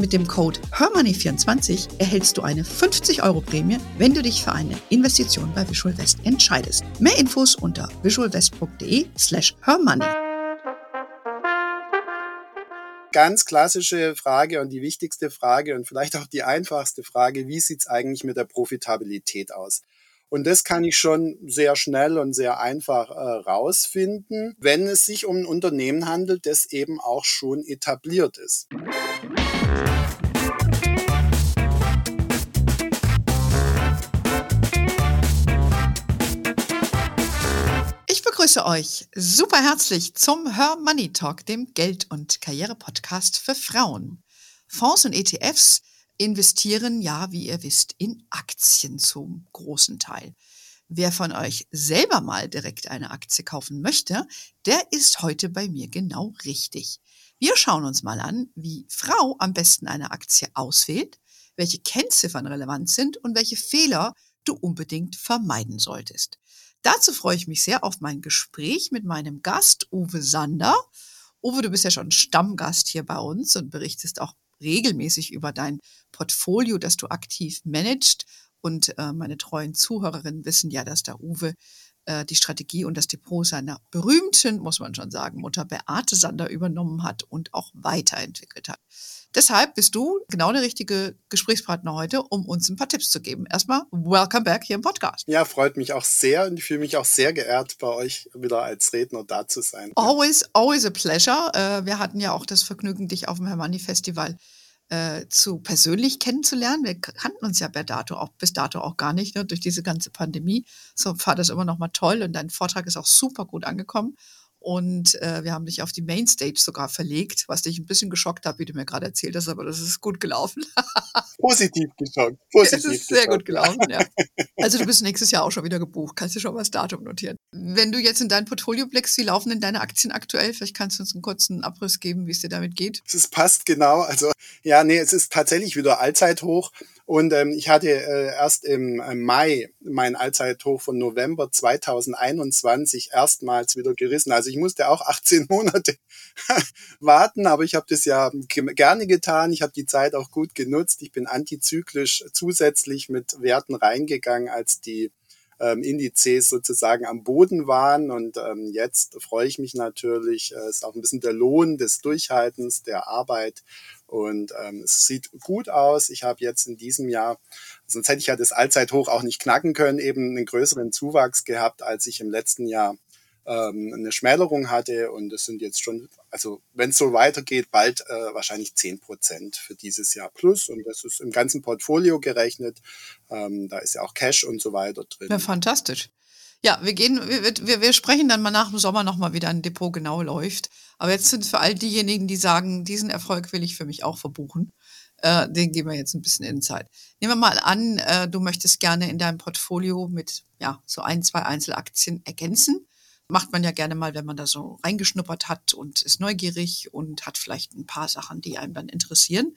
Mit dem Code HERMONEY24 erhältst du eine 50 Euro Prämie, wenn du dich für eine Investition bei Visual West entscheidest. Mehr Infos unter visualwest.de slash hermoney. Ganz klassische Frage und die wichtigste Frage und vielleicht auch die einfachste Frage, wie sieht es eigentlich mit der Profitabilität aus? Und das kann ich schon sehr schnell und sehr einfach äh, rausfinden, wenn es sich um ein Unternehmen handelt, das eben auch schon etabliert ist. Begrüße euch super herzlich zum Her Money Talk, dem Geld- und Karriere-Podcast für Frauen. Fonds und ETFs investieren ja, wie ihr wisst, in Aktien zum großen Teil. Wer von euch selber mal direkt eine Aktie kaufen möchte, der ist heute bei mir genau richtig. Wir schauen uns mal an, wie Frau am besten eine Aktie auswählt, welche Kennziffern relevant sind und welche Fehler du unbedingt vermeiden solltest. Dazu freue ich mich sehr auf mein Gespräch mit meinem Gast Uwe Sander. Uwe, du bist ja schon Stammgast hier bei uns und berichtest auch regelmäßig über dein Portfolio, das du aktiv managst. Und äh, meine treuen Zuhörerinnen wissen ja, dass der Uwe äh, die Strategie und das Depot seiner berühmten, muss man schon sagen, Mutter Beate Sander übernommen hat und auch weiterentwickelt hat. Deshalb bist du genau der richtige Gesprächspartner heute, um uns ein paar Tipps zu geben. Erstmal, welcome back hier im Podcast. Ja, freut mich auch sehr und ich fühle mich auch sehr geehrt, bei euch wieder als Redner da zu sein. Always, always a pleasure. Äh, wir hatten ja auch das Vergnügen, dich auf dem Hermanni Festival äh, zu persönlich kennenzulernen. Wir kannten uns ja bis dato auch, bis dato auch gar nicht, ne, durch diese ganze Pandemie. So war das immer noch mal toll und dein Vortrag ist auch super gut angekommen. Und äh, wir haben dich auf die Mainstage sogar verlegt, was dich ein bisschen geschockt hat, wie du mir gerade erzählt hast, aber das ist gut gelaufen. Positiv geschockt. Positiv es ist sehr gut gelaufen, ja. Also du bist nächstes Jahr auch schon wieder gebucht. Kannst du schon mal das Datum notieren. Wenn du jetzt in dein Portfolio blickst, wie laufen denn deine Aktien aktuell? Vielleicht kannst du uns einen kurzen Abriss geben, wie es dir damit geht. Es passt genau. Also ja, nee, es ist tatsächlich wieder Allzeithoch. Und ähm, ich hatte äh, erst im äh, Mai mein Allzeithoch von November 2021 erstmals wieder gerissen. Also ich musste auch 18 Monate warten, aber ich habe das ja gerne getan. Ich habe die Zeit auch gut genutzt. Ich bin antizyklisch zusätzlich mit Werten reingegangen, als die ähm, Indizes sozusagen am Boden waren. Und ähm, jetzt freue ich mich natürlich, es äh, ist auch ein bisschen der Lohn des Durchhaltens, der Arbeit. Und ähm, es sieht gut aus. Ich habe jetzt in diesem Jahr, sonst hätte ich ja das Allzeithoch auch nicht knacken können, eben einen größeren Zuwachs gehabt, als ich im letzten Jahr ähm, eine Schmälerung hatte und es sind jetzt schon, also wenn es so weitergeht, bald äh, wahrscheinlich zehn Prozent für dieses Jahr plus und das ist im ganzen Portfolio gerechnet. Ähm, da ist ja auch Cash und so weiter drin. Ja, fantastisch. Ja, wir gehen, wir, wir sprechen dann mal nach dem Sommer nochmal, wie dein Depot genau läuft. Aber jetzt sind für all diejenigen, die sagen, diesen Erfolg will ich für mich auch verbuchen, äh, den geben wir jetzt ein bisschen Insight. Nehmen wir mal an, äh, du möchtest gerne in deinem Portfolio mit ja so ein, zwei Einzelaktien ergänzen macht man ja gerne mal, wenn man da so reingeschnuppert hat und ist neugierig und hat vielleicht ein paar Sachen, die einem dann interessieren.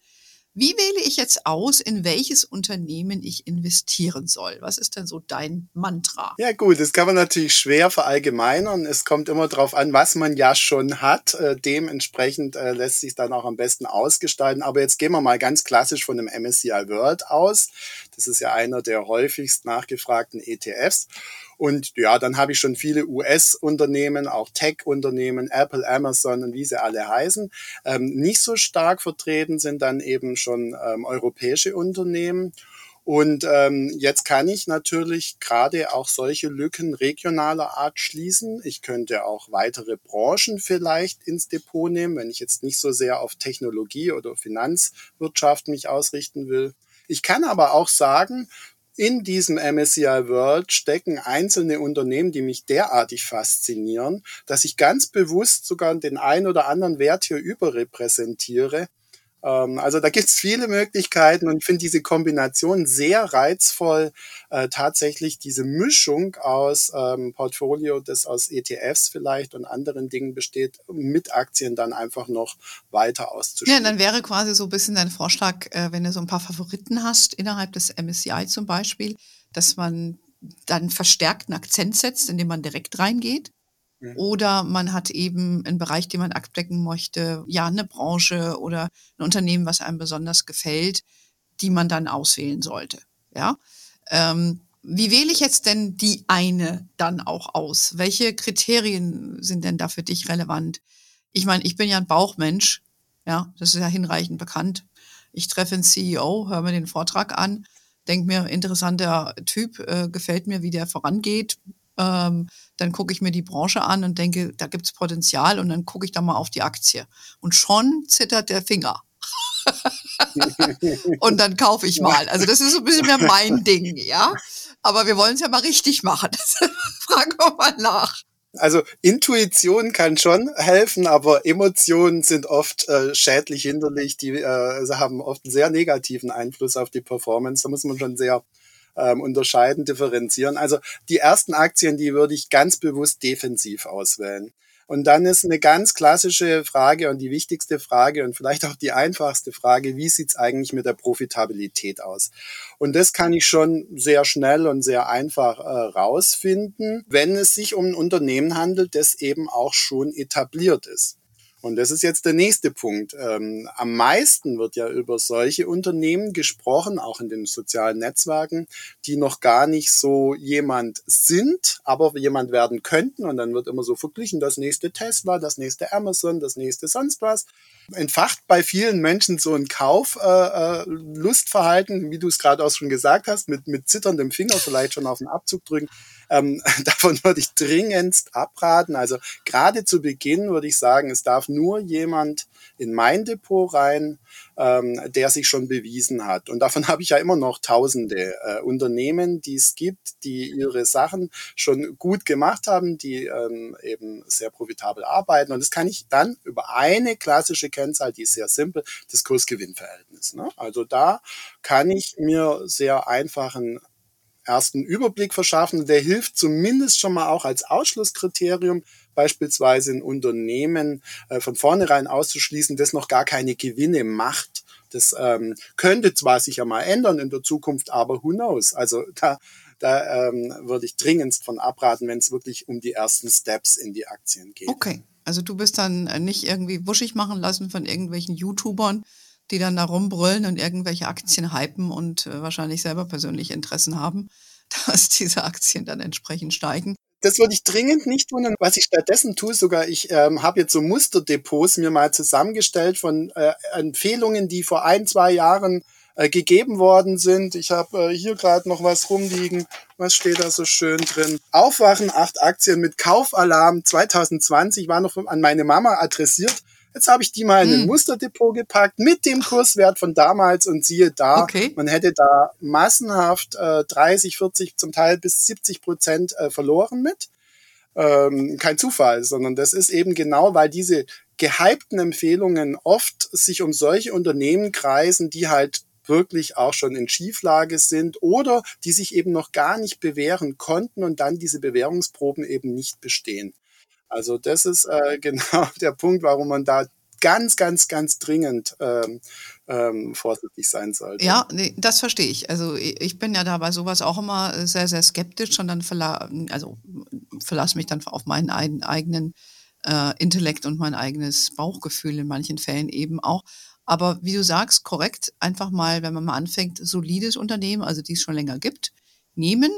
Wie wähle ich jetzt aus, in welches Unternehmen ich investieren soll? Was ist denn so dein Mantra? Ja gut, das kann man natürlich schwer verallgemeinern. Es kommt immer darauf an, was man ja schon hat. Äh, dementsprechend äh, lässt sich dann auch am besten ausgestalten. Aber jetzt gehen wir mal ganz klassisch von dem MSCI World aus. Das ist ja einer der häufigst nachgefragten ETFs. Und ja, dann habe ich schon viele US-Unternehmen, auch Tech-Unternehmen, Apple, Amazon und wie sie alle heißen. Ähm, nicht so stark vertreten sind dann eben schon ähm, europäische Unternehmen. Und ähm, jetzt kann ich natürlich gerade auch solche Lücken regionaler Art schließen. Ich könnte auch weitere Branchen vielleicht ins Depot nehmen, wenn ich jetzt nicht so sehr auf Technologie oder Finanzwirtschaft mich ausrichten will. Ich kann aber auch sagen, in diesem MSCI World stecken einzelne Unternehmen, die mich derartig faszinieren, dass ich ganz bewusst sogar den einen oder anderen Wert hier überrepräsentiere. Ähm, also da gibt's viele Möglichkeiten und ich finde diese Kombination sehr reizvoll. Äh, tatsächlich diese Mischung aus ähm, Portfolio, das aus ETFs vielleicht und anderen Dingen besteht, mit Aktien dann einfach noch weiter auszuspielen. Ja, dann wäre quasi so ein bisschen dein Vorschlag, äh, wenn du so ein paar Favoriten hast, innerhalb des MSCI zum Beispiel, dass man dann verstärkten Akzent setzt, indem man direkt reingeht Mhm. Oder man hat eben einen Bereich, den man abdecken möchte, ja, eine Branche oder ein Unternehmen, was einem besonders gefällt, die man dann auswählen sollte. Ja. Ähm, wie wähle ich jetzt denn die eine dann auch aus? Welche Kriterien sind denn da für dich relevant? Ich meine, ich bin ja ein Bauchmensch, ja, das ist ja hinreichend bekannt. Ich treffe einen CEO, höre mir den Vortrag an, denke mir, interessanter Typ, äh, gefällt mir, wie der vorangeht, ähm, dann gucke ich mir die Branche an und denke, da gibt's Potenzial und dann gucke ich da mal auf die Aktie. Und schon zittert der Finger. und dann kaufe ich mal. Also das ist so ein bisschen mehr mein Ding, ja. Aber wir wollen es ja mal richtig machen. Fragen wir mal nach. Also Intuition kann schon helfen, aber Emotionen sind oft äh, schädlich hinderlich. Die äh, haben oft einen sehr negativen Einfluss auf die Performance. Da muss man schon sehr ähm, unterscheiden, differenzieren. Also die ersten Aktien, die würde ich ganz bewusst defensiv auswählen. Und dann ist eine ganz klassische Frage und die wichtigste Frage und vielleicht auch die einfachste Frage, wie sieht's eigentlich mit der Profitabilität aus? Und das kann ich schon sehr schnell und sehr einfach äh, rausfinden, wenn es sich um ein Unternehmen handelt, das eben auch schon etabliert ist. Und das ist jetzt der nächste Punkt. Ähm, am meisten wird ja über solche Unternehmen gesprochen, auch in den sozialen Netzwerken, die noch gar nicht so jemand sind, aber jemand werden könnten. Und dann wird immer so verglichen, das nächste Tesla, das nächste Amazon, das nächste sonst was. Entfacht bei vielen Menschen so ein Kauflustverhalten, äh, äh wie du es gerade auch schon gesagt hast, mit, mit zitterndem Finger vielleicht schon auf den Abzug drücken. Ähm, davon würde ich dringendst abraten. Also gerade zu Beginn würde ich sagen, es darf nur jemand in mein Depot rein, ähm, der sich schon bewiesen hat. Und davon habe ich ja immer noch tausende äh, Unternehmen, die es gibt, die ihre Sachen schon gut gemacht haben, die ähm, eben sehr profitabel arbeiten. Und das kann ich dann über eine klassische Kennzahl, die ist sehr simpel, das Kursgewinnverhältnis. Ne? Also da kann ich mir sehr einfachen ersten Überblick verschaffen. Der hilft zumindest schon mal auch als Ausschlusskriterium, beispielsweise ein Unternehmen äh, von vornherein auszuschließen, das noch gar keine Gewinne macht. Das ähm, könnte zwar sich ja mal ändern in der Zukunft, aber who knows? Also da, da ähm, würde ich dringendst von abraten, wenn es wirklich um die ersten Steps in die Aktien geht. Okay, also du bist dann nicht irgendwie wuschig machen lassen von irgendwelchen YouTubern, die dann da rumbrüllen und irgendwelche Aktien hypen und äh, wahrscheinlich selber persönlich Interessen haben, dass diese Aktien dann entsprechend steigen. Das würde ich dringend nicht tun. Was ich stattdessen tue, sogar ich ähm, habe jetzt so Musterdepots mir mal zusammengestellt von äh, Empfehlungen, die vor ein, zwei Jahren äh, gegeben worden sind. Ich habe äh, hier gerade noch was rumliegen. Was steht da so schön drin? Aufwachen, acht Aktien mit Kaufalarm 2020 war noch an meine Mama adressiert. Jetzt habe ich die mal in ein hm. Musterdepot gepackt mit dem Kurswert von damals und siehe da, okay. man hätte da massenhaft äh, 30, 40, zum Teil bis 70 Prozent äh, verloren mit. Ähm, kein Zufall, sondern das ist eben genau, weil diese gehypten Empfehlungen oft sich um solche Unternehmen kreisen, die halt wirklich auch schon in Schieflage sind oder die sich eben noch gar nicht bewähren konnten und dann diese Bewährungsproben eben nicht bestehen. Also das ist äh, genau der Punkt, warum man da ganz, ganz, ganz dringend ähm, ähm, vorsichtig sein sollte. Ja, nee, das verstehe ich. Also ich bin ja da bei sowas auch immer sehr, sehr skeptisch und dann verla also verlasse mich dann auf meinen eigenen äh, Intellekt und mein eigenes Bauchgefühl in manchen Fällen eben auch. Aber wie du sagst, korrekt, einfach mal, wenn man mal anfängt, solides Unternehmen, also die es schon länger gibt, nehmen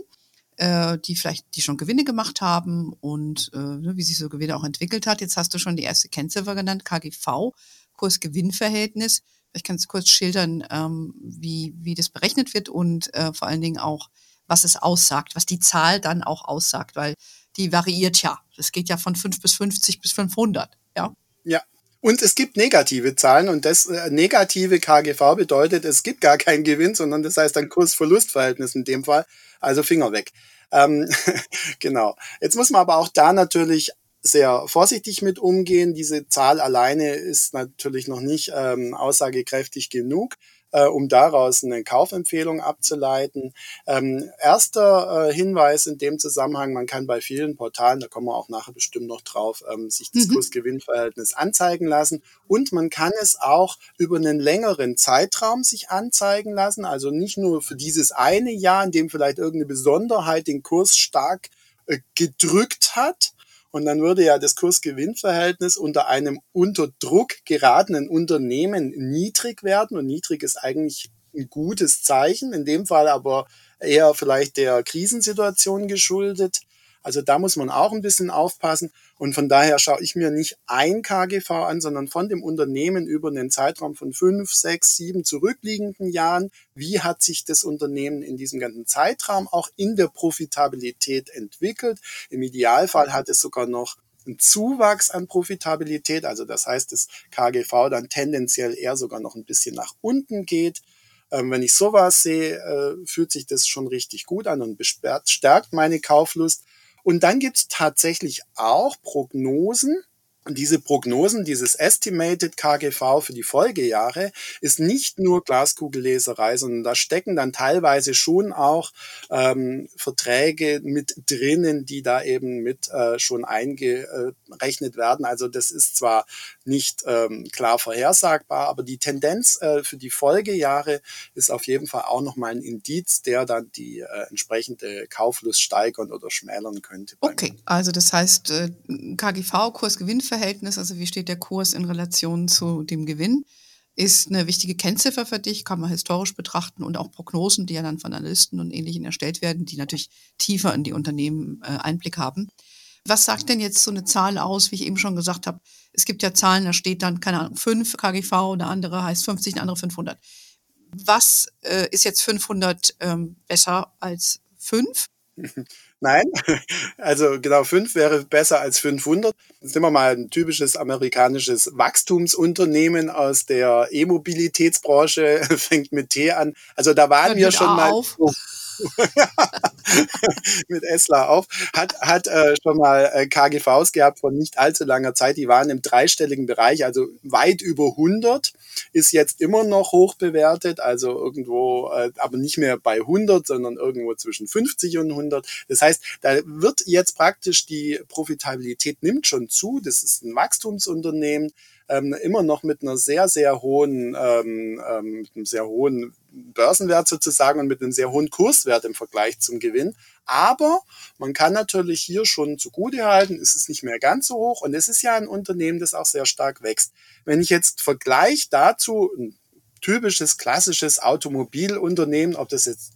äh, die vielleicht, die schon Gewinne gemacht haben und äh, ne, wie sich so Gewinne auch entwickelt hat. Jetzt hast du schon die erste Kennziffer genannt, KGV, Kurs-Gewinn-Verhältnis. Vielleicht kannst du kurz schildern, ähm, wie, wie das berechnet wird und äh, vor allen Dingen auch, was es aussagt, was die Zahl dann auch aussagt, weil die variiert ja. Das geht ja von 5 bis 50 bis 500, ja. Ja, und es gibt negative Zahlen und das äh, negative KGV bedeutet, es gibt gar keinen Gewinn, sondern das heißt ein Kurs-Verlust-Verhältnis in dem Fall. Also Finger weg. Ähm, genau. Jetzt muss man aber auch da natürlich sehr vorsichtig mit umgehen. Diese Zahl alleine ist natürlich noch nicht ähm, aussagekräftig genug äh, um daraus eine Kaufempfehlung abzuleiten. Ähm, erster äh, Hinweis in dem Zusammenhang, man kann bei vielen Portalen, da kommen wir auch nachher bestimmt noch drauf, ähm, sich das mhm. Kurs-Gewinn-Verhältnis anzeigen lassen und man kann es auch über einen längeren Zeitraum sich anzeigen lassen, also nicht nur für dieses eine Jahr, in dem vielleicht irgendeine Besonderheit den Kurs stark äh, gedrückt hat, und dann würde ja das Kurs-Gewinn-Verhältnis unter einem unter Druck geratenen Unternehmen niedrig werden. Und niedrig ist eigentlich ein gutes Zeichen, in dem Fall aber eher vielleicht der Krisensituation geschuldet. Also da muss man auch ein bisschen aufpassen. Und von daher schaue ich mir nicht ein KGV an, sondern von dem Unternehmen über einen Zeitraum von fünf, sechs, sieben zurückliegenden Jahren. Wie hat sich das Unternehmen in diesem ganzen Zeitraum auch in der Profitabilität entwickelt? Im Idealfall hat es sogar noch einen Zuwachs an Profitabilität, also das heißt, das KGV dann tendenziell eher sogar noch ein bisschen nach unten geht. Ähm, wenn ich sowas sehe, äh, fühlt sich das schon richtig gut an und stärkt meine Kauflust. Und dann gibt es tatsächlich auch Prognosen, diese Prognosen, dieses Estimated KGV für die Folgejahre ist nicht nur Glaskugelleserei, sondern da stecken dann teilweise schon auch ähm, Verträge mit drinnen, die da eben mit äh, schon eingerechnet werden. Also das ist zwar nicht ähm, klar vorhersagbar, aber die Tendenz äh, für die Folgejahre ist auf jeden Fall auch nochmal ein Indiz, der dann die äh, entsprechende Kauflust steigern oder schmälern könnte. Okay, also das heißt äh, KGV, Kursgewinnverhältnis, Kursverhältnis, also wie steht der Kurs in Relation zu dem Gewinn, ist eine wichtige Kennziffer für dich, kann man historisch betrachten und auch Prognosen, die ja dann von Analysten und Ähnlichen erstellt werden, die natürlich tiefer in die Unternehmen äh, Einblick haben. Was sagt denn jetzt so eine Zahl aus, wie ich eben schon gesagt habe? Es gibt ja Zahlen, da steht dann, keine Ahnung, 5 KGV, eine andere heißt 50, eine andere 500. Was äh, ist jetzt 500 ähm, besser als 5? Nein, also genau 5 wäre besser als 500. Das ist immer mal ein typisches amerikanisches Wachstumsunternehmen aus der E-Mobilitätsbranche, fängt mit T an. Also da waren wir schon mal. Mit Esla auf, hat, hat äh, schon mal äh, KGVs gehabt von nicht allzu langer Zeit. Die waren im dreistelligen Bereich, also weit über 100, ist jetzt immer noch hoch bewertet, also irgendwo, äh, aber nicht mehr bei 100, sondern irgendwo zwischen 50 und 100. Das heißt, da wird jetzt praktisch die Profitabilität nimmt schon zu. Das ist ein Wachstumsunternehmen ähm, immer noch mit einer sehr, sehr hohen, ähm, ähm, mit einem sehr hohen Börsenwert sozusagen und mit einem sehr hohen Kurswert im Vergleich zum Gewinn. Aber man kann natürlich hier schon zugute halten, ist es nicht mehr ganz so hoch und es ist ja ein Unternehmen, das auch sehr stark wächst. Wenn ich jetzt vergleiche dazu ein typisches, klassisches Automobilunternehmen, ob das jetzt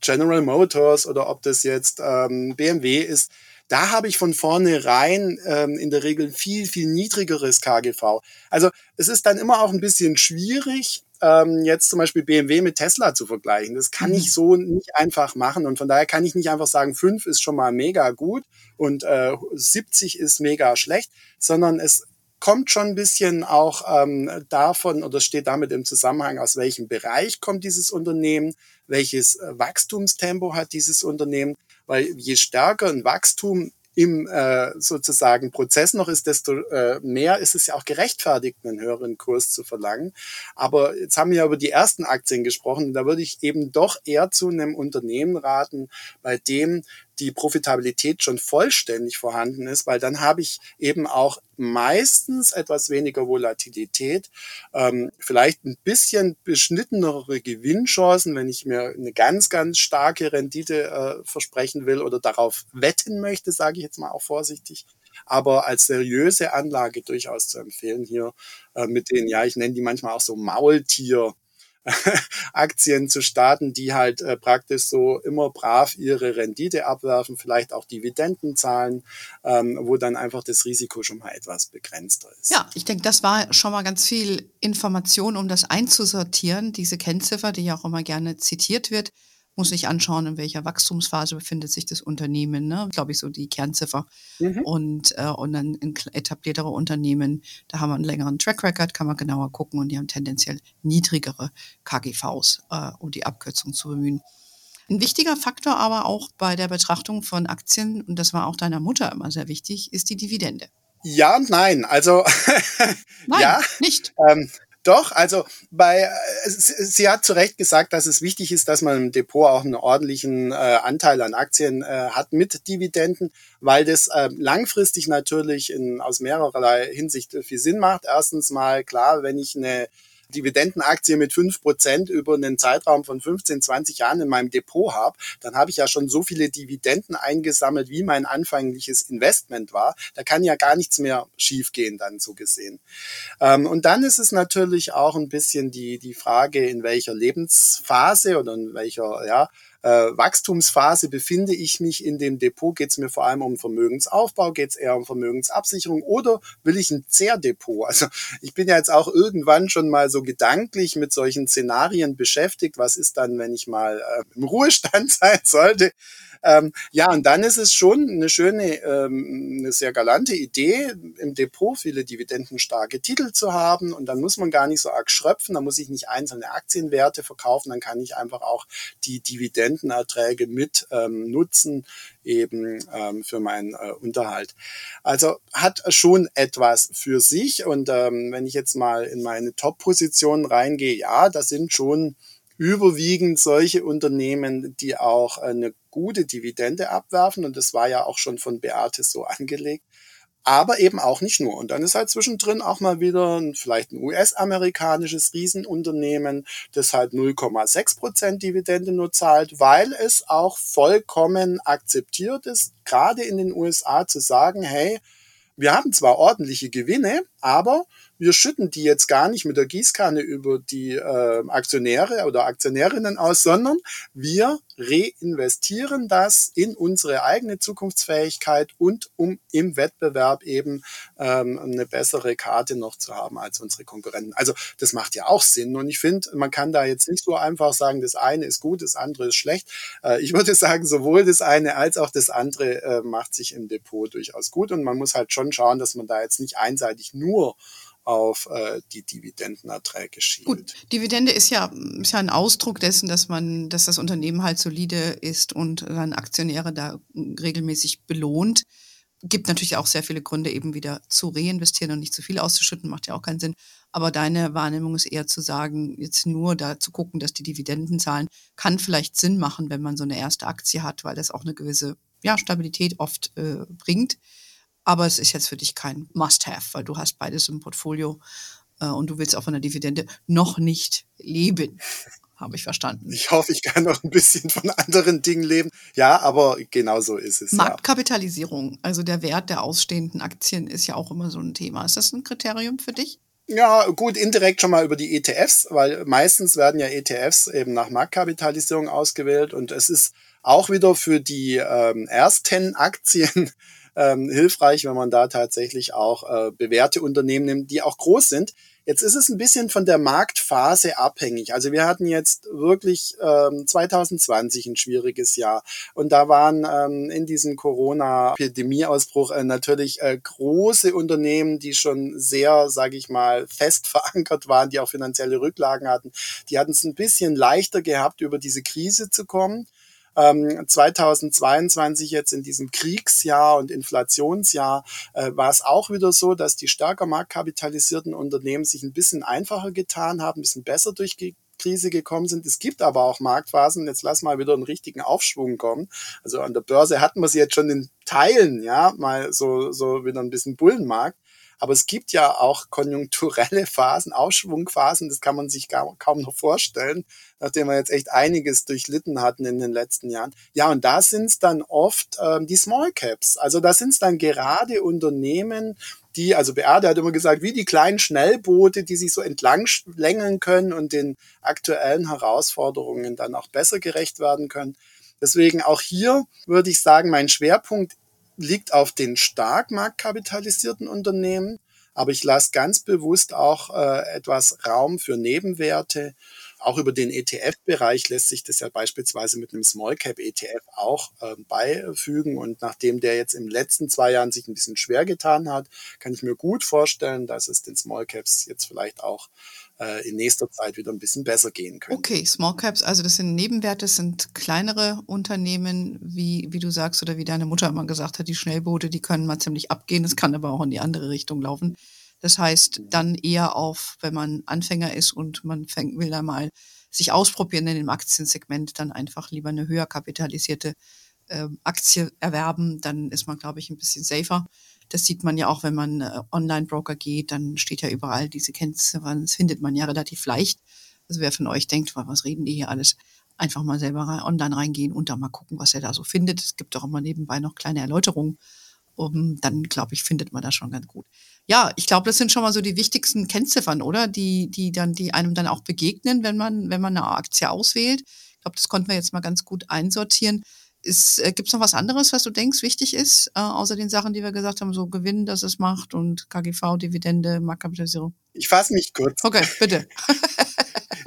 General Motors oder ob das jetzt ähm, BMW ist, da habe ich von vornherein ähm, in der Regel viel, viel niedrigeres KGV. Also es ist dann immer auch ein bisschen schwierig, ähm, jetzt zum Beispiel BMW mit Tesla zu vergleichen. Das kann mhm. ich so nicht einfach machen. Und von daher kann ich nicht einfach sagen, 5 ist schon mal mega gut und äh, 70 ist mega schlecht, sondern es kommt schon ein bisschen auch ähm, davon oder steht damit im Zusammenhang, aus welchem Bereich kommt dieses Unternehmen, welches äh, Wachstumstempo hat dieses Unternehmen weil je stärker ein Wachstum im äh, sozusagen Prozess noch ist, desto äh, mehr ist es ja auch gerechtfertigt, einen höheren Kurs zu verlangen. Aber jetzt haben wir ja über die ersten Aktien gesprochen. Da würde ich eben doch eher zu einem Unternehmen raten, bei dem die Profitabilität schon vollständig vorhanden ist, weil dann habe ich eben auch meistens etwas weniger Volatilität, ähm, vielleicht ein bisschen beschnittenere Gewinnchancen, wenn ich mir eine ganz, ganz starke Rendite äh, versprechen will oder darauf wetten möchte, sage ich jetzt mal auch vorsichtig. Aber als seriöse Anlage durchaus zu empfehlen hier äh, mit den, ja, ich nenne die manchmal auch so Maultier Aktien zu starten, die halt äh, praktisch so immer brav ihre Rendite abwerfen, vielleicht auch Dividenden zahlen, ähm, wo dann einfach das Risiko schon mal etwas begrenzter ist. Ja, ich denke, das war schon mal ganz viel Information, um das einzusortieren, diese Kennziffer, die ja auch immer gerne zitiert wird muss sich anschauen, in welcher Wachstumsphase befindet sich das Unternehmen, ne? glaube ich, so die Kernziffer. Mhm. Und, äh, und dann in etabliertere Unternehmen, da haben wir einen längeren Track Record, kann man genauer gucken und die haben tendenziell niedrigere KGVs, äh, um die Abkürzung zu bemühen. Ein wichtiger Faktor aber auch bei der Betrachtung von Aktien, und das war auch deiner Mutter immer sehr wichtig, ist die Dividende. Ja und nein. Also nein, ja, nicht. Ähm, doch, also bei äh, sie hat zu Recht gesagt, dass es wichtig ist, dass man im Depot auch einen ordentlichen äh, Anteil an Aktien äh, hat mit Dividenden, weil das äh, langfristig natürlich in, aus mehrererlei Hinsicht viel Sinn macht. Erstens mal klar, wenn ich eine Dividendenaktie mit fünf Prozent über einen Zeitraum von 15, 20 Jahren in meinem Depot habe, dann habe ich ja schon so viele Dividenden eingesammelt, wie mein anfängliches Investment war. Da kann ja gar nichts mehr schiefgehen, dann so gesehen. Ähm, und dann ist es natürlich auch ein bisschen die, die Frage, in welcher Lebensphase oder in welcher, ja, äh, Wachstumsphase befinde ich mich in dem Depot? Geht es mir vor allem um Vermögensaufbau? Geht es eher um Vermögensabsicherung? Oder will ich ein Zehrdepot? Also ich bin ja jetzt auch irgendwann schon mal so gedanklich mit solchen Szenarien beschäftigt. Was ist dann, wenn ich mal äh, im Ruhestand sein sollte? Ähm, ja, und dann ist es schon eine schöne, ähm, eine sehr galante Idee, im Depot viele dividendenstarke Titel zu haben. Und dann muss man gar nicht so arg schröpfen, dann muss ich nicht einzelne Aktienwerte verkaufen, dann kann ich einfach auch die Dividendenerträge mit ähm, nutzen, eben ähm, für meinen äh, Unterhalt. Also hat schon etwas für sich. Und ähm, wenn ich jetzt mal in meine Top-Positionen reingehe, ja, das sind schon überwiegend solche Unternehmen, die auch eine gute Dividende abwerfen. Und das war ja auch schon von Beate so angelegt. Aber eben auch nicht nur. Und dann ist halt zwischendrin auch mal wieder ein, vielleicht ein US-amerikanisches Riesenunternehmen, das halt 0,6 Prozent Dividende nur zahlt, weil es auch vollkommen akzeptiert ist, gerade in den USA zu sagen, hey, wir haben zwar ordentliche Gewinne, aber wir schütten die jetzt gar nicht mit der Gießkanne über die äh, Aktionäre oder Aktionärinnen aus, sondern wir reinvestieren das in unsere eigene Zukunftsfähigkeit und um im Wettbewerb eben ähm, eine bessere Karte noch zu haben als unsere Konkurrenten. Also das macht ja auch Sinn und ich finde, man kann da jetzt nicht so einfach sagen, das eine ist gut, das andere ist schlecht. Äh, ich würde sagen, sowohl das eine als auch das andere äh, macht sich im Depot durchaus gut und man muss halt schon schauen, dass man da jetzt nicht einseitig nur auf äh, die Dividendenerträge schielt. Gut, Dividende ist ja, ist ja ein Ausdruck dessen, dass man, dass das Unternehmen halt solide ist und dann Aktionäre da regelmäßig belohnt. Gibt natürlich auch sehr viele Gründe, eben wieder zu reinvestieren und nicht zu viel auszuschütten, macht ja auch keinen Sinn. Aber deine Wahrnehmung ist eher zu sagen, jetzt nur da zu gucken, dass die Dividenden zahlen, kann vielleicht Sinn machen, wenn man so eine erste Aktie hat, weil das auch eine gewisse ja, Stabilität oft äh, bringt. Aber es ist jetzt für dich kein Must-Have, weil du hast beides im Portfolio äh, und du willst auch von der Dividende noch nicht leben. Habe ich verstanden. Ich hoffe, ich kann noch ein bisschen von anderen Dingen leben. Ja, aber genau so ist es. Marktkapitalisierung, ja. also der Wert der ausstehenden Aktien ist ja auch immer so ein Thema. Ist das ein Kriterium für dich? Ja, gut, indirekt schon mal über die ETFs, weil meistens werden ja ETFs eben nach Marktkapitalisierung ausgewählt und es ist auch wieder für die ähm, ersten Aktien ähm, hilfreich, wenn man da tatsächlich auch äh, bewährte Unternehmen nimmt, die auch groß sind. Jetzt ist es ein bisschen von der Marktphase abhängig. Also wir hatten jetzt wirklich ähm, 2020 ein schwieriges Jahr und da waren ähm, in diesem Corona-Epidemieausbruch äh, natürlich äh, große Unternehmen, die schon sehr, sage ich mal, fest verankert waren, die auch finanzielle Rücklagen hatten. Die hatten es ein bisschen leichter gehabt, über diese Krise zu kommen. 2022 ähm, jetzt in diesem Kriegsjahr und Inflationsjahr äh, war es auch wieder so, dass die stärker marktkapitalisierten Unternehmen sich ein bisschen einfacher getan haben, ein bisschen besser durch die Krise gekommen sind. Es gibt aber auch Marktphasen. Jetzt lass mal wieder einen richtigen Aufschwung kommen. Also an der Börse hatten wir sie jetzt schon in Teilen, ja, mal so, so wieder ein bisschen Bullenmarkt. Aber es gibt ja auch konjunkturelle Phasen, Aufschwungphasen, das kann man sich kaum noch vorstellen, nachdem wir jetzt echt einiges durchlitten hatten in den letzten Jahren. Ja, und da sind es dann oft ähm, die Small Caps. Also da sind es dann gerade Unternehmen, die, also Beate hat immer gesagt, wie die kleinen Schnellboote, die sich so entlang längeln können und den aktuellen Herausforderungen dann auch besser gerecht werden können. Deswegen auch hier würde ich sagen, mein Schwerpunkt liegt auf den stark marktkapitalisierten Unternehmen, aber ich lasse ganz bewusst auch äh, etwas Raum für Nebenwerte. Auch über den ETF-Bereich lässt sich das ja beispielsweise mit einem Small Cap ETF auch äh, beifügen. Und nachdem der jetzt im letzten zwei Jahren sich ein bisschen schwer getan hat, kann ich mir gut vorstellen, dass es den Small Caps jetzt vielleicht auch äh, in nächster Zeit wieder ein bisschen besser gehen könnte. Okay, Small Caps, also das sind Nebenwerte, das sind kleinere Unternehmen, wie, wie du sagst oder wie deine Mutter immer gesagt hat, die Schnellboote, die können mal ziemlich abgehen, das kann aber auch in die andere Richtung laufen. Das heißt, dann eher auf, wenn man Anfänger ist und man fängt, will da mal sich ausprobieren in dem Aktiensegment, dann einfach lieber eine höher kapitalisierte äh, Aktie erwerben, dann ist man, glaube ich, ein bisschen safer. Das sieht man ja auch, wenn man äh, Online-Broker geht, dann steht ja überall diese Kennziffern, das findet man ja relativ leicht. Also wer von euch denkt, was reden die hier alles, einfach mal selber rein, online reingehen und da mal gucken, was er da so findet. Es gibt auch immer nebenbei noch kleine Erläuterungen. Um, dann, glaube ich, findet man das schon ganz gut. Ja, ich glaube, das sind schon mal so die wichtigsten Kennziffern, oder? Die, die dann, die einem dann auch begegnen, wenn man, wenn man eine Aktie auswählt. Ich glaube, das konnten wir jetzt mal ganz gut einsortieren. Äh, Gibt es noch was anderes, was du denkst wichtig ist, äh, außer den Sachen, die wir gesagt haben, so Gewinn, dass es macht und KGV, Dividende, Marktkapitalisierung? Ich fasse mich kurz. Okay, bitte.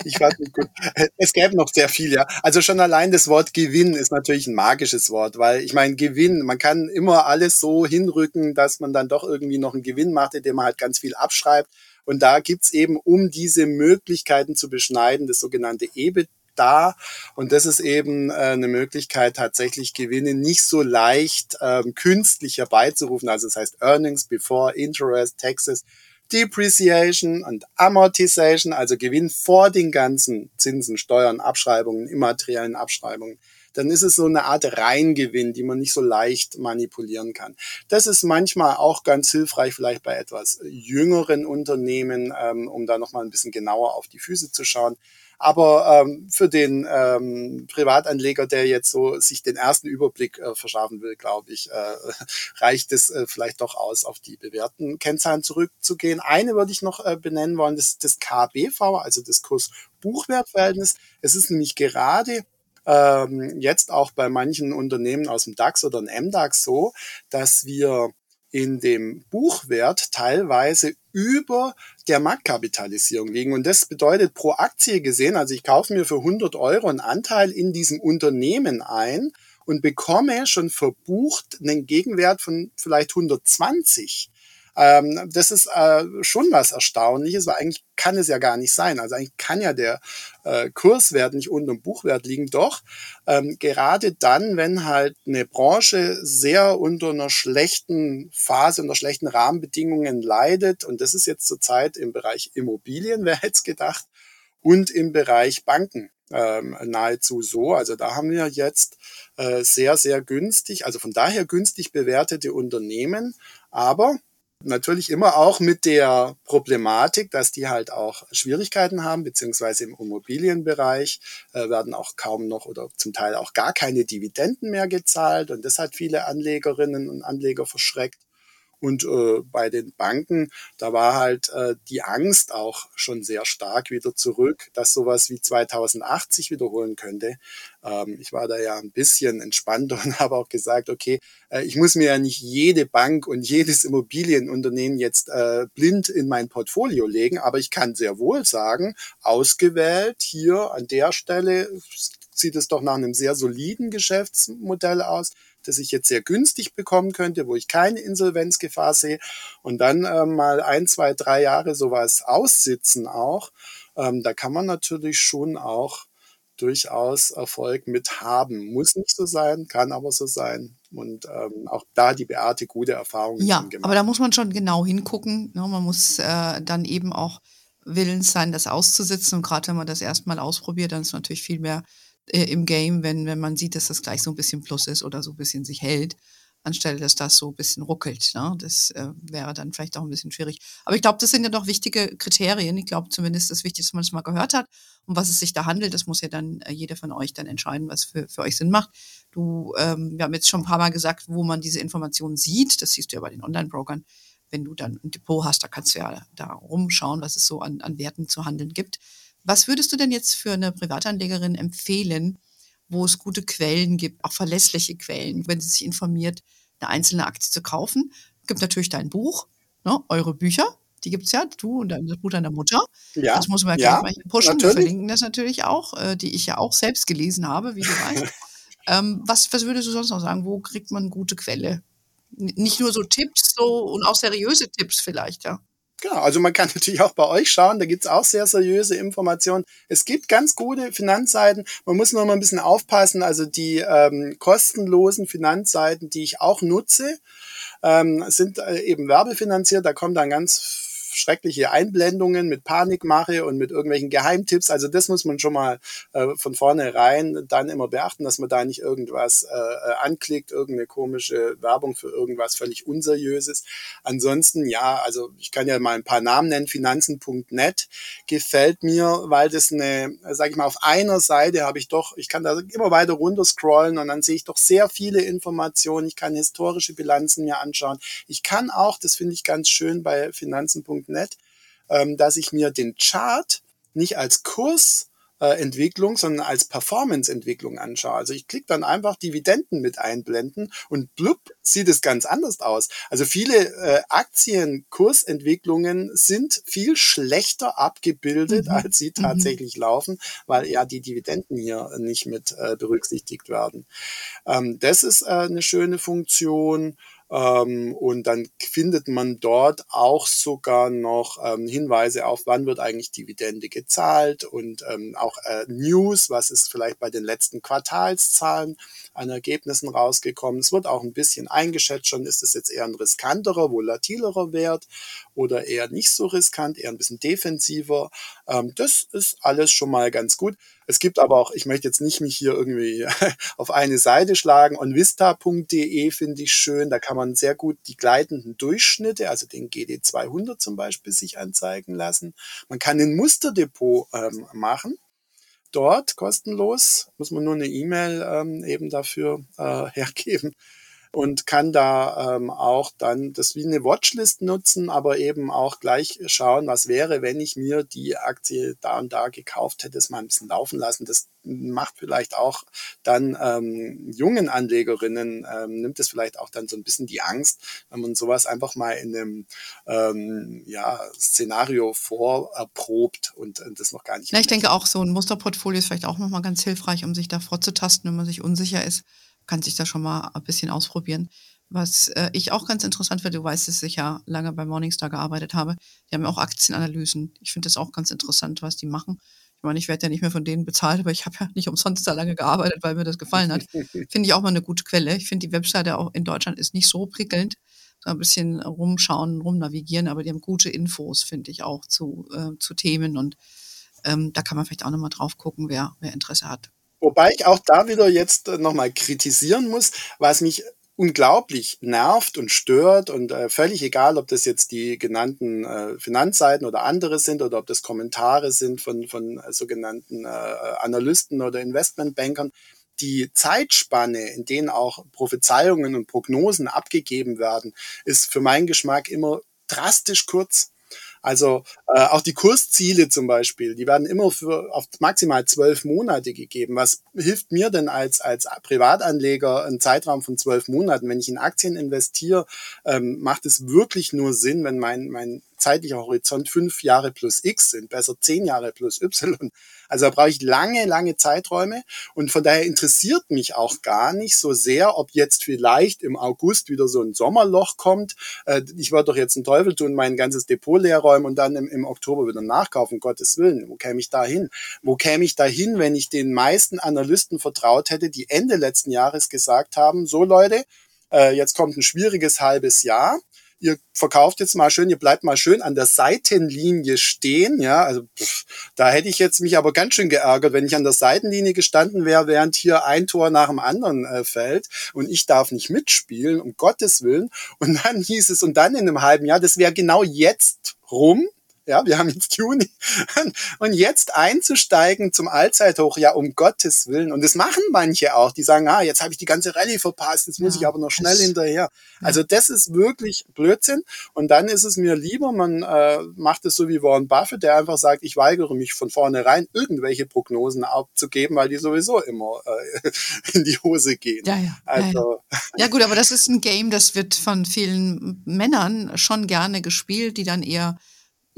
ich fasse mich kurz. Es gäbe noch sehr viel, ja. Also schon allein das Wort Gewinn ist natürlich ein magisches Wort, weil ich meine, Gewinn, man kann immer alles so hinrücken, dass man dann doch irgendwie noch einen Gewinn macht, indem man halt ganz viel abschreibt. Und da gibt's eben, um diese Möglichkeiten zu beschneiden, das sogenannte EBIT da. Und das ist eben äh, eine Möglichkeit, tatsächlich Gewinne nicht so leicht ähm, künstlich herbeizurufen. Also das heißt Earnings before Interest, Taxes, Depreciation und Amortization, also Gewinn vor den ganzen Zinsen, Steuern, Abschreibungen, immateriellen Abschreibungen dann ist es so eine Art Reingewinn, die man nicht so leicht manipulieren kann. Das ist manchmal auch ganz hilfreich, vielleicht bei etwas jüngeren Unternehmen, ähm, um da nochmal ein bisschen genauer auf die Füße zu schauen. Aber ähm, für den ähm, Privatanleger, der jetzt so sich den ersten Überblick äh, verschaffen will, glaube ich, äh, reicht es äh, vielleicht doch aus, auf die bewährten Kennzahlen zurückzugehen. Eine würde ich noch äh, benennen wollen, das ist das KBV, also das Kurs-Buchwert-Verhältnis. Es ist nämlich gerade ähm, jetzt auch bei manchen Unternehmen aus dem DAX oder dem MDAX so, dass wir in dem Buchwert teilweise über der Marktkapitalisierung liegen. Und das bedeutet pro Aktie gesehen, also ich kaufe mir für 100 Euro einen Anteil in diesem Unternehmen ein und bekomme schon verbucht einen Gegenwert von vielleicht 120. Ähm, das ist äh, schon was Erstaunliches, weil eigentlich kann es ja gar nicht sein. Also eigentlich kann ja der äh, Kurswert nicht unter dem Buchwert liegen. Doch ähm, gerade dann, wenn halt eine Branche sehr unter einer schlechten Phase, unter schlechten Rahmenbedingungen leidet, und das ist jetzt zurzeit im Bereich Immobilien, wer hätte es gedacht, und im Bereich Banken ähm, nahezu so. Also da haben wir jetzt äh, sehr, sehr günstig, also von daher günstig bewertete Unternehmen. Aber Natürlich immer auch mit der Problematik, dass die halt auch Schwierigkeiten haben, beziehungsweise im Immobilienbereich äh, werden auch kaum noch oder zum Teil auch gar keine Dividenden mehr gezahlt und das hat viele Anlegerinnen und Anleger verschreckt. Und äh, bei den Banken, da war halt äh, die Angst auch schon sehr stark wieder zurück, dass sowas wie 2008 sich wiederholen könnte. Ähm, ich war da ja ein bisschen entspannter und habe auch gesagt, okay, äh, ich muss mir ja nicht jede Bank und jedes Immobilienunternehmen jetzt äh, blind in mein Portfolio legen, aber ich kann sehr wohl sagen, ausgewählt hier an der Stelle sieht es doch nach einem sehr soliden Geschäftsmodell aus das ich jetzt sehr günstig bekommen könnte, wo ich keine Insolvenzgefahr sehe und dann ähm, mal ein, zwei, drei Jahre sowas aussitzen auch, ähm, da kann man natürlich schon auch durchaus Erfolg mit haben. Muss nicht so sein, kann aber so sein. Und ähm, auch da die Beate gute Erfahrungen ja, gemacht. Aber da muss man schon genau hingucken. Ne? Man muss äh, dann eben auch willens sein, das auszusitzen. Und gerade wenn man das erstmal ausprobiert, dann ist natürlich viel mehr äh, im Game, wenn, wenn man sieht, dass das gleich so ein bisschen Plus ist oder so ein bisschen sich hält, anstelle dass das so ein bisschen ruckelt. Ne? Das äh, wäre dann vielleicht auch ein bisschen schwierig. Aber ich glaube, das sind ja doch wichtige Kriterien. Ich glaube zumindest das Wichtigste, dass man es mal gehört hat. Um was es sich da handelt, das muss ja dann äh, jeder von euch dann entscheiden, was für, für euch Sinn macht. Du, ähm, wir haben jetzt schon ein paar Mal gesagt, wo man diese Informationen sieht. Das siehst du ja bei den Online-Brokern. Wenn du dann ein Depot hast, da kannst du ja da rumschauen, was es so an, an Werten zu handeln gibt. Was würdest du denn jetzt für eine Privatanlegerin empfehlen, wo es gute Quellen gibt, auch verlässliche Quellen, wenn sie sich informiert, eine einzelne Aktie zu kaufen? Es gibt natürlich dein Buch, ne, eure Bücher, die gibt es ja, du und das Buch deiner Mutter. Ja, das muss man ja, gleich mal pushen. Natürlich. Wir verlinken das natürlich auch, äh, die ich ja auch selbst gelesen habe, wie du weißt. ähm, was, was würdest du sonst noch sagen? Wo kriegt man gute Quelle? Nicht nur so Tipps so und auch seriöse Tipps vielleicht, ja. Genau, also man kann natürlich auch bei euch schauen, da gibt's auch sehr seriöse Informationen. Es gibt ganz gute Finanzseiten, man muss nur mal ein bisschen aufpassen, also die ähm, kostenlosen Finanzseiten, die ich auch nutze, ähm, sind äh, eben werbefinanziert, da kommt dann ganz schreckliche Einblendungen mit Panikmache und mit irgendwelchen Geheimtipps. Also das muss man schon mal äh, von vornherein dann immer beachten, dass man da nicht irgendwas äh, äh, anklickt, irgendeine komische Werbung für irgendwas völlig unseriöses. Ansonsten, ja, also ich kann ja mal ein paar Namen nennen. Finanzen.net gefällt mir, weil das eine, sag ich mal, auf einer Seite habe ich doch, ich kann da immer weiter runter scrollen und dann sehe ich doch sehr viele Informationen. Ich kann historische Bilanzen mir anschauen. Ich kann auch, das finde ich ganz schön bei Finanzen.net, Internet, ähm, dass ich mir den Chart nicht als Kursentwicklung, äh, sondern als Performance-Entwicklung anschaue. Also ich klicke dann einfach Dividenden mit einblenden und blub sieht es ganz anders aus. Also viele äh, Aktienkursentwicklungen sind viel schlechter abgebildet, mhm. als sie mhm. tatsächlich mhm. laufen, weil ja die Dividenden hier nicht mit äh, berücksichtigt werden. Ähm, das ist äh, eine schöne Funktion. Ähm, und dann findet man dort auch sogar noch ähm, Hinweise auf, wann wird eigentlich Dividende gezahlt und ähm, auch äh, News, was ist vielleicht bei den letzten Quartalszahlen an Ergebnissen rausgekommen. Es wird auch ein bisschen eingeschätzt schon, ist es jetzt eher ein riskanterer, volatilerer Wert oder eher nicht so riskant, eher ein bisschen defensiver. Ähm, das ist alles schon mal ganz gut. Es gibt aber auch, ich möchte jetzt nicht mich hier irgendwie auf eine Seite schlagen. Onvista.de finde ich schön. Da kann man sehr gut die gleitenden Durchschnitte, also den GD200 zum Beispiel, sich anzeigen lassen. Man kann ein Musterdepot ähm, machen. Dort kostenlos, muss man nur eine E-Mail ähm, eben dafür äh, hergeben und kann da ähm, auch dann das wie eine Watchlist nutzen, aber eben auch gleich schauen, was wäre, wenn ich mir die Aktie da und da gekauft hätte, es mal ein bisschen laufen lassen. Das macht vielleicht auch dann ähm, jungen Anlegerinnen, ähm, nimmt es vielleicht auch dann so ein bisschen die Angst, wenn man sowas einfach mal in einem ähm, ja, Szenario vorerprobt und, und das noch gar nicht. Ja, ich denke auch, so ein Musterportfolio ist vielleicht auch nochmal ganz hilfreich, um sich da vorzutasten, wenn man sich unsicher ist kann sich da schon mal ein bisschen ausprobieren. Was äh, ich auch ganz interessant finde, du weißt es sicher, lange bei Morningstar gearbeitet habe, die haben ja auch Aktienanalysen. Ich finde das auch ganz interessant, was die machen. Ich meine, ich werde ja nicht mehr von denen bezahlt, aber ich habe ja nicht umsonst da lange gearbeitet, weil mir das gefallen hat. finde ich auch mal eine gute Quelle. Ich finde, die Webseite auch in Deutschland ist nicht so prickelnd. So ein bisschen rumschauen, rumnavigieren, aber die haben gute Infos, finde ich auch, zu, äh, zu Themen und ähm, da kann man vielleicht auch nochmal drauf gucken, wer, wer Interesse hat. Wobei ich auch da wieder jetzt äh, nochmal kritisieren muss, was mich unglaublich nervt und stört und äh, völlig egal, ob das jetzt die genannten äh, Finanzseiten oder andere sind oder ob das Kommentare sind von, von äh, sogenannten äh, Analysten oder Investmentbankern. Die Zeitspanne, in denen auch Prophezeiungen und Prognosen abgegeben werden, ist für meinen Geschmack immer drastisch kurz. Also äh, auch die Kursziele zum Beispiel, die werden immer für auf maximal zwölf Monate gegeben. Was hilft mir denn als, als Privatanleger einen Zeitraum von zwölf Monaten? Wenn ich in Aktien investiere, ähm, macht es wirklich nur Sinn, wenn mein, mein zeitlicher Horizont fünf Jahre plus X sind, besser zehn Jahre plus Y. Also da brauche ich lange, lange Zeiträume und von daher interessiert mich auch gar nicht so sehr, ob jetzt vielleicht im August wieder so ein Sommerloch kommt. Äh, ich werde doch jetzt einen Teufel tun, mein ganzes Depot leer räumen und dann im, im Oktober wieder nachkaufen, Gottes Willen. Wo käme ich da hin? Wo käme ich da hin, wenn ich den meisten Analysten vertraut hätte, die Ende letzten Jahres gesagt haben, so Leute, äh, jetzt kommt ein schwieriges halbes Jahr ihr verkauft jetzt mal schön, ihr bleibt mal schön an der Seitenlinie stehen, ja, also pff, da hätte ich jetzt mich aber ganz schön geärgert, wenn ich an der Seitenlinie gestanden wäre, während hier ein Tor nach dem anderen äh, fällt und ich darf nicht mitspielen, um Gottes Willen. Und dann hieß es, und dann in einem halben Jahr, das wäre genau jetzt rum, ja, wir haben jetzt Juni. Und jetzt einzusteigen zum Allzeithoch, ja, um Gottes Willen. Und das machen manche auch. Die sagen, ah, jetzt habe ich die ganze Rallye verpasst, jetzt muss ja, ich aber noch schnell hinterher. Ja. Also das ist wirklich Blödsinn. Und dann ist es mir lieber, man äh, macht es so wie Warren Buffett, der einfach sagt, ich weigere mich von vornherein, irgendwelche Prognosen abzugeben, weil die sowieso immer äh, in die Hose gehen. Ja, ja. Also, ja, gut, aber das ist ein Game, das wird von vielen Männern schon gerne gespielt, die dann eher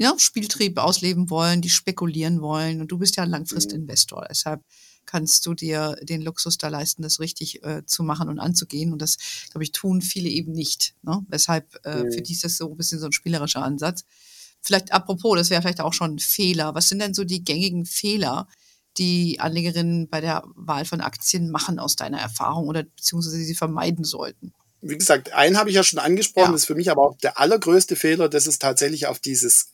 ja, Spieltrieb ausleben wollen, die spekulieren wollen. Und du bist ja ein Langfristinvestor. Deshalb kannst du dir den Luxus da leisten, das richtig äh, zu machen und anzugehen. Und das, glaube ich, tun viele eben nicht. Ne? Weshalb äh, mhm. für die ist das so ein bisschen so ein spielerischer Ansatz. Vielleicht apropos, das wäre vielleicht auch schon ein Fehler. Was sind denn so die gängigen Fehler, die Anlegerinnen bei der Wahl von Aktien machen aus deiner Erfahrung oder beziehungsweise sie vermeiden sollten? Wie gesagt, einen habe ich ja schon angesprochen, ja. ist für mich aber auch der allergrößte Fehler, das ist tatsächlich auf dieses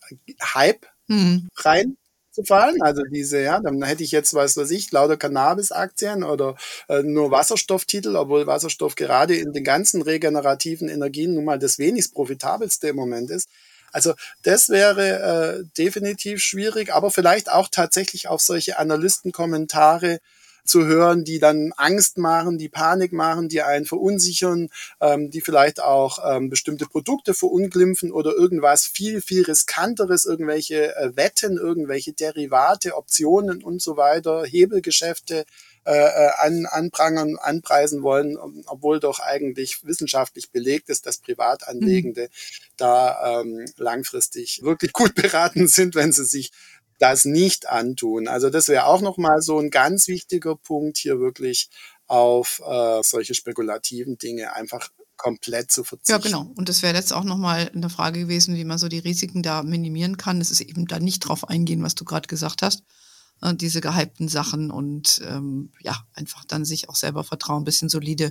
Hype hm. rein zu fallen. Also diese, ja, dann hätte ich jetzt, was weiß ich, lauter Cannabis-Aktien oder äh, nur Wasserstofftitel, obwohl Wasserstoff gerade in den ganzen regenerativen Energien nun mal das wenigst profitabelste im Moment ist. Also das wäre äh, definitiv schwierig, aber vielleicht auch tatsächlich auf solche Analystenkommentare zu hören, die dann Angst machen, die Panik machen, die einen verunsichern, ähm, die vielleicht auch ähm, bestimmte Produkte verunglimpfen oder irgendwas viel, viel riskanteres, irgendwelche äh, Wetten, irgendwelche Derivate, Optionen und so weiter, Hebelgeschäfte äh, äh an, anprangern, anpreisen wollen, obwohl doch eigentlich wissenschaftlich belegt ist, dass Privatanlegende mhm. da ähm, langfristig wirklich gut beraten sind, wenn sie sich das nicht antun. Also das wäre auch nochmal so ein ganz wichtiger Punkt, hier wirklich auf äh, solche spekulativen Dinge einfach komplett zu verzichten. Ja, genau. Und das wäre jetzt auch nochmal eine Frage gewesen, wie man so die Risiken da minimieren kann. Das ist eben da nicht drauf eingehen, was du gerade gesagt hast. Äh, diese gehypten Sachen und ähm, ja, einfach dann sich auch selber vertrauen, bisschen solide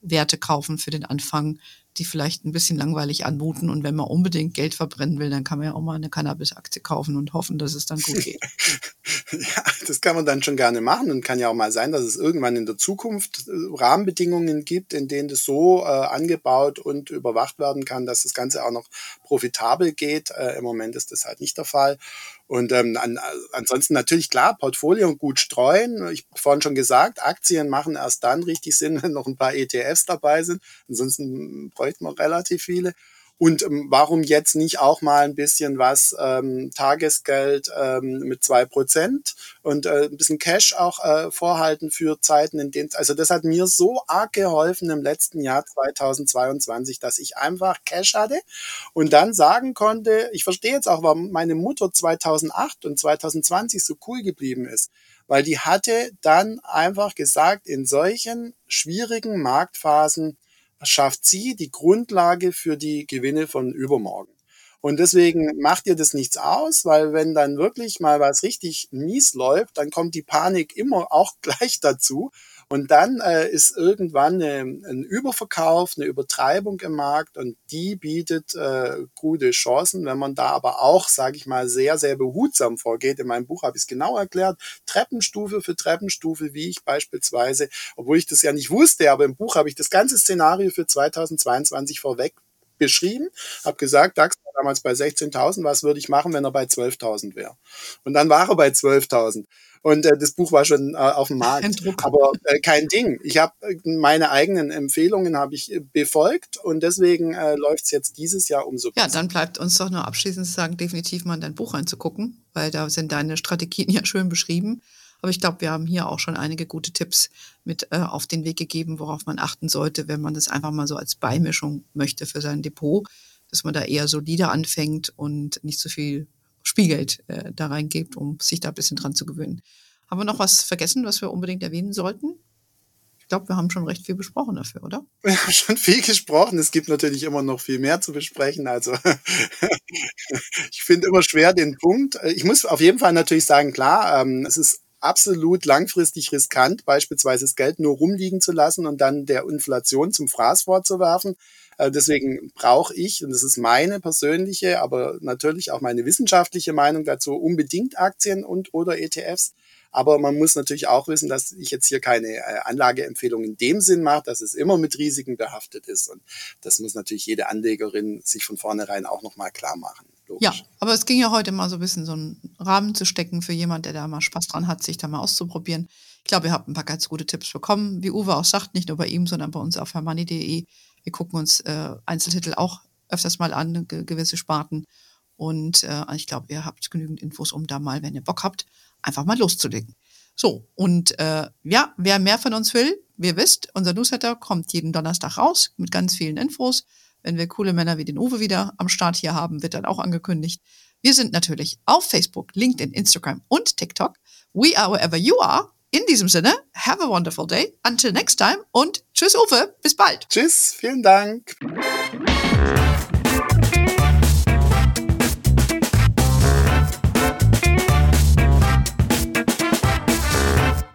Werte kaufen für den Anfang, die vielleicht ein bisschen langweilig anmuten. Und wenn man unbedingt Geld verbrennen will, dann kann man ja auch mal eine Cannabis-Aktie kaufen und hoffen, dass es dann gut geht. ja, das kann man dann schon gerne machen und kann ja auch mal sein, dass es irgendwann in der Zukunft äh, Rahmenbedingungen gibt, in denen das so äh, angebaut und überwacht werden kann, dass das Ganze auch noch profitabel geht. Äh, Im Moment ist das halt nicht der Fall. Und ähm, an, ansonsten natürlich klar, Portfolio gut streuen. Ich habe vorhin schon gesagt, Aktien machen erst dann richtig Sinn, wenn noch ein paar ETFs dabei sind. Ansonsten bräuchte man relativ viele. Und ähm, warum jetzt nicht auch mal ein bisschen was ähm, Tagesgeld ähm, mit zwei Prozent und äh, ein bisschen Cash auch äh, vorhalten für Zeiten, in denen also das hat mir so arg geholfen im letzten Jahr 2022, dass ich einfach Cash hatte und dann sagen konnte, ich verstehe jetzt auch, warum meine Mutter 2008 und 2020 so cool geblieben ist, weil die hatte dann einfach gesagt, in solchen schwierigen Marktphasen schafft sie die Grundlage für die Gewinne von übermorgen. Und deswegen macht ihr das nichts aus, weil wenn dann wirklich mal was richtig mies läuft, dann kommt die Panik immer auch gleich dazu. Und dann äh, ist irgendwann eine, ein Überverkauf, eine Übertreibung im Markt und die bietet äh, gute Chancen, wenn man da aber auch, sage ich mal, sehr, sehr behutsam vorgeht. In meinem Buch habe ich es genau erklärt, Treppenstufe für Treppenstufe, wie ich beispielsweise, obwohl ich das ja nicht wusste, aber im Buch habe ich das ganze Szenario für 2022 vorweg beschrieben, habe gesagt, DAX war damals bei 16.000, was würde ich machen, wenn er bei 12.000 wäre? Und dann war er bei 12.000. Und äh, das Buch war schon äh, auf dem Markt. Aber äh, kein Ding. Ich habe äh, meine eigenen Empfehlungen habe ich äh, befolgt und deswegen äh, läuft es jetzt dieses Jahr umso besser. Ja, dann bleibt uns doch nur abschließend zu sagen, definitiv mal in dein Buch reinzugucken, weil da sind deine Strategien ja schön beschrieben. Aber ich glaube, wir haben hier auch schon einige gute Tipps mit äh, auf den Weg gegeben, worauf man achten sollte, wenn man das einfach mal so als Beimischung möchte für sein Depot, dass man da eher solide anfängt und nicht so viel Spielgeld äh, da reingibt, um sich da ein bisschen dran zu gewöhnen. Haben wir noch was vergessen, was wir unbedingt erwähnen sollten? Ich glaube, wir haben schon recht viel besprochen dafür, oder? Wir haben schon viel gesprochen. Es gibt natürlich immer noch viel mehr zu besprechen. Also ich finde immer schwer den Punkt. Ich muss auf jeden Fall natürlich sagen, klar, ähm, es ist absolut langfristig riskant, beispielsweise das Geld nur rumliegen zu lassen und dann der Inflation zum Fraß vorzuwerfen. Deswegen brauche ich, und das ist meine persönliche, aber natürlich auch meine wissenschaftliche Meinung dazu, unbedingt Aktien und oder ETFs. Aber man muss natürlich auch wissen, dass ich jetzt hier keine äh, Anlageempfehlung in dem Sinn mache, dass es immer mit Risiken behaftet ist. Und das muss natürlich jede Anlegerin sich von vornherein auch nochmal klar machen. Logisch. Ja, aber es ging ja heute mal so ein bisschen so einen Rahmen zu stecken für jemand, der da mal Spaß dran hat, sich da mal auszuprobieren. Ich glaube, ihr habt ein paar ganz gute Tipps bekommen. Wie Uwe auch sagt, nicht nur bei ihm, sondern bei uns auf hermoney.de. Wir gucken uns äh, Einzeltitel auch öfters mal an, ge gewisse Sparten. Und äh, ich glaube, ihr habt genügend Infos, um da mal, wenn ihr Bock habt, einfach mal loszulegen. So, und äh, ja, wer mehr von uns will, wir wisst, unser Newsletter kommt jeden Donnerstag raus mit ganz vielen Infos. Wenn wir coole Männer wie den Uwe wieder am Start hier haben, wird dann auch angekündigt. Wir sind natürlich auf Facebook, LinkedIn, Instagram und TikTok. We are wherever you are. In diesem Sinne, have a wonderful day. Until next time und tschüss Uwe, bis bald. Tschüss, vielen Dank.